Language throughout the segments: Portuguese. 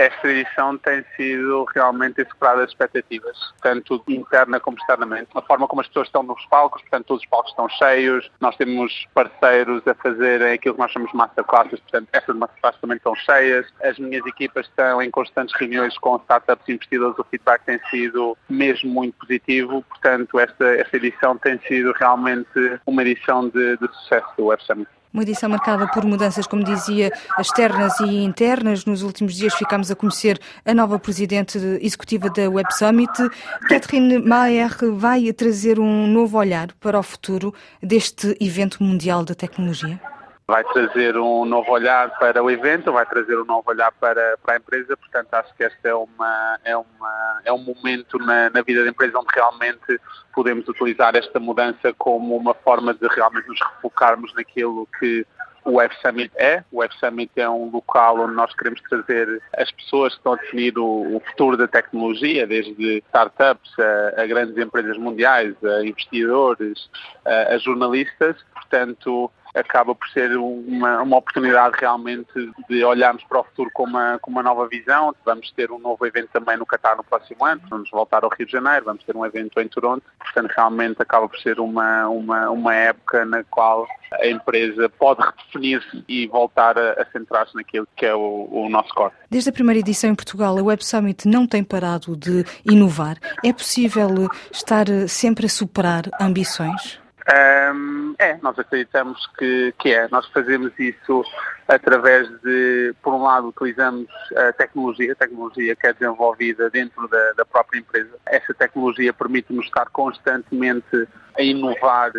esta edição tem sido realmente superada as expectativas, tanto interna como externamente. A forma como as pessoas estão nos palcos, portanto, todos os palcos estão cheios, nós temos parceiros a fazerem aquilo que nós chamamos de masterclasses, portanto, essas masterclasses também estão cheias. As minhas equipas estão em constantes reuniões com startups e investidores, o feedback tem sido mesmo muito positivo, portanto, esta, esta edição tem sido realmente uma edição de, de sucesso do Web Summit. Uma edição marcada por mudanças, como dizia, externas e internas. Nos últimos dias ficámos a conhecer a nova presidente executiva da Web Summit. Catherine Mayer vai trazer um novo olhar para o futuro deste evento mundial da tecnologia? Vai trazer um novo olhar para o evento, vai trazer um novo olhar para, para a empresa, portanto acho que este é, uma, é, uma, é um momento na, na vida da empresa onde realmente podemos utilizar esta mudança como uma forma de realmente nos refocarmos naquilo que o Web Summit é. O Web Summit é um local onde nós queremos trazer as pessoas que estão a definir o, o futuro da tecnologia, desde startups a, a, grandes empresas mundiais, a investidores, a, a jornalistas. Portanto, acaba por ser uma, uma oportunidade realmente de olharmos para o futuro com uma, com uma nova visão. Vamos ter um novo evento também no Qatar no próximo ano, vamos voltar ao Rio de Janeiro, vamos ter um evento em Toronto, portanto realmente acaba por ser uma, uma, uma época na qual a empresa pode redefinir-se e voltar a, a centrar-se naquilo que é o, o nosso core. Desde a primeira edição em Portugal, a Web Summit não tem parado de inovar. É possível estar sempre a superar ambições? Um, nós acreditamos que, que é. Nós fazemos isso através de, por um lado, utilizamos a tecnologia, a tecnologia que é desenvolvida dentro da, da própria empresa. Essa tecnologia permite-nos estar constantemente a inovar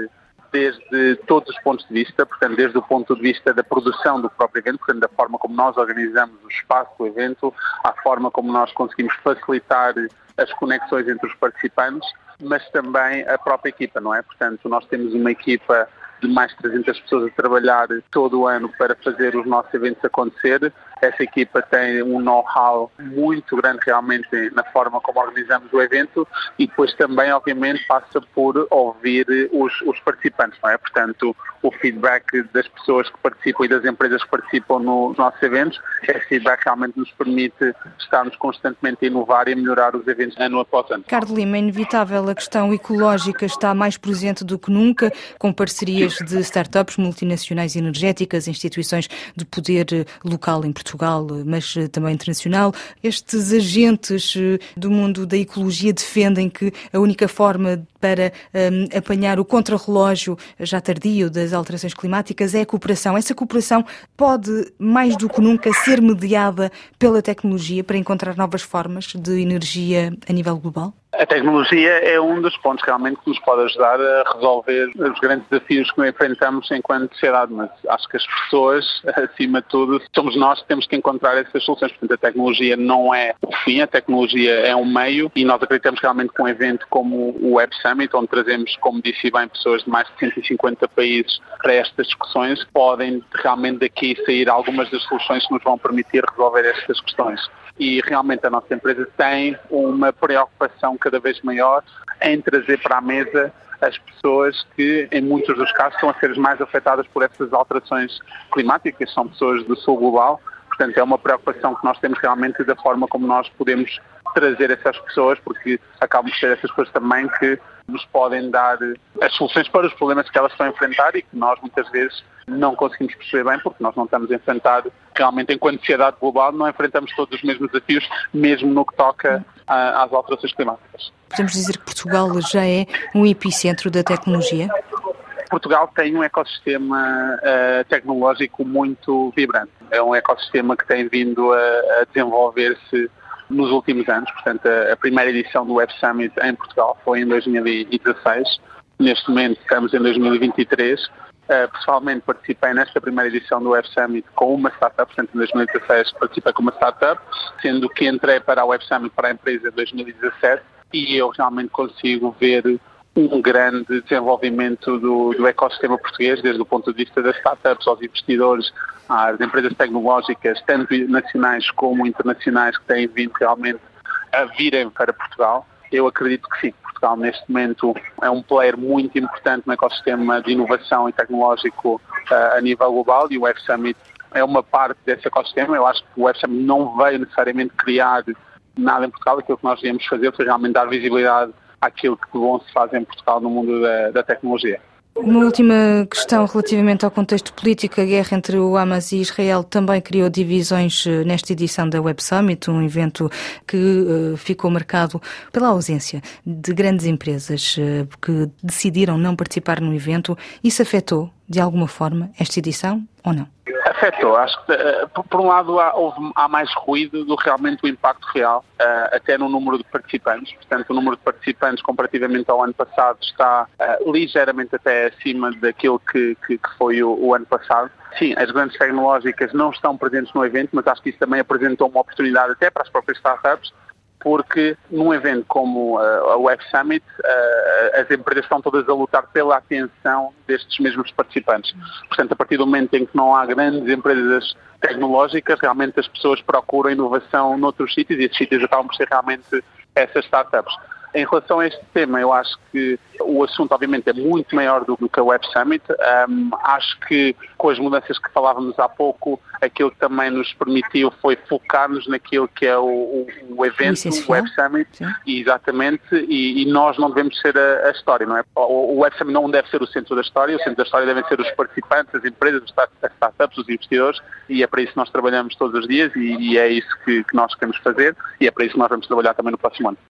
desde todos os pontos de vista, portanto, desde o ponto de vista da produção do próprio evento, portanto, da forma como nós organizamos o espaço do evento, à forma como nós conseguimos facilitar as conexões entre os participantes, mas também a própria equipa, não é? Portanto, nós temos uma equipa de mais de 300 pessoas a trabalhar todo o ano para fazer os nossos eventos acontecer. Essa equipa tem um know-how muito grande realmente na forma como organizamos o evento e depois também, obviamente, passa por ouvir os, os participantes, não é? Portanto, o feedback das pessoas que participam e das empresas que participam nos nossos eventos, esse feedback realmente nos permite estarmos constantemente a inovar e a melhorar os eventos ano após ano. Carlos Lima, é inevitável, a questão ecológica está mais presente do que nunca, com parcerias de startups multinacionais energéticas, instituições de poder local em Portugal Portugal, mas eh, também internacional. Estes agentes eh, do mundo da ecologia defendem que a única forma para um, apanhar o contrarrelógio já tardio das alterações climáticas é a cooperação. Essa cooperação pode, mais do que nunca, ser mediada pela tecnologia para encontrar novas formas de energia a nível global? A tecnologia é um dos pontos realmente que nos pode ajudar a resolver os grandes desafios que enfrentamos enquanto sociedade, mas acho que as pessoas, acima de tudo, somos nós que temos que encontrar essas soluções. Portanto, a tecnologia não é o fim, a tecnologia é um meio e nós acreditamos realmente que um evento como o Web Summit, onde trazemos, como disse bem, pessoas de mais de 150 países para estas discussões, podem realmente daqui sair algumas das soluções que nos vão permitir resolver estas questões e realmente a nossa empresa tem uma preocupação cada vez maior em trazer para a mesa as pessoas que, em muitos dos casos, estão a ser mais afetadas por essas alterações climáticas, são pessoas do sul global. Portanto, é uma preocupação que nós temos realmente da forma como nós podemos trazer essas pessoas, porque acabam de ser essas pessoas também que nos podem dar as soluções para os problemas que elas estão a enfrentar e que nós muitas vezes não conseguimos perceber bem porque nós não estamos a enfrentar realmente enquanto sociedade global não enfrentamos todos os mesmos desafios mesmo no que toca às alterações climáticas. Podemos dizer que Portugal já é um epicentro da tecnologia? Portugal tem um ecossistema uh, tecnológico muito vibrante. É um ecossistema que tem vindo a, a desenvolver-se nos últimos anos. Portanto, a, a, primeira edição do Web Summit em Portugal foi em 2016. Neste momento estamos em 2023. Uh, pessoalmente participei nesta primeira edição do Web Summit com uma startup, portanto em 2016 participei com uma startup, sendo que entrei para a Web Summit para a empresa em 2017 e eu realmente consigo ver um grande desenvolvimento do, do, ecossistema português, desde o ponto de vista das startups, aos investidores, às empresas tecnológicas, tanto nacionais como internacionais, que têm vindo realmente a virem para Portugal. Eu acredito que sim, Portugal neste momento é um player muito importante no ecossistema de inovação e tecnológico uh, a nível global e o Web Summit é uma parte desse ecossistema. Eu acho que o Web Summit não veio necessariamente criar nada em Portugal. Aquilo que nós viemos fazer foi realmente dar visibilidade àquilo que bom se faz em Portugal no mundo da, da tecnologia. Uma última questão relativamente ao contexto político. A guerra entre o Hamas e Israel também criou divisões eh, nesta edição da Web Summit, um evento que uh, ficou marcado pela ausência de grandes empresas uh, que decidiram não participar no evento. Isso afetou, de alguma forma, esta edição ou não? Afetou. Acho que, uh, por um lado, há, houve, há, mais ruído do que realmente o impacto real, uh, até no número de participantes. Portanto, o número de participantes, comparativamente ao ano passado, está uh, ligeiramente até acima daquilo que, que, que foi o, o, ano passado. Sim, as grandes tecnológicas não estão presentes no evento, mas acho que isso também apresentou uma oportunidade até para as próprias startups porque num evento como a Web Summit, as empresas estão todas a lutar pela atenção destes mesmos participantes. Portanto, a partir do momento em que não há grandes empresas tecnológicas, realmente as pessoas procuram inovação noutros sítios e esses sítios acabam por ser realmente essas startups. Em relação a este tema, eu acho que o assunto, obviamente, é muito maior do que a Web Summit. Um, acho que com as mudanças que falávamos há pouco, aquilo que também nos permitiu foi focar-nos naquilo que é o, o evento, o Web Summit, e, exatamente, e, e, nós não devemos ser a, a, história, não é? O, Web Summit não deve ser o centro da história, o centro da história devem ser os participantes, as empresas, as startups, os investidores, e é para isso que nós trabalhamos todos os dias e, e é isso que, que nós queremos fazer, e é para isso que nós vamos trabalhar também no próximo ano.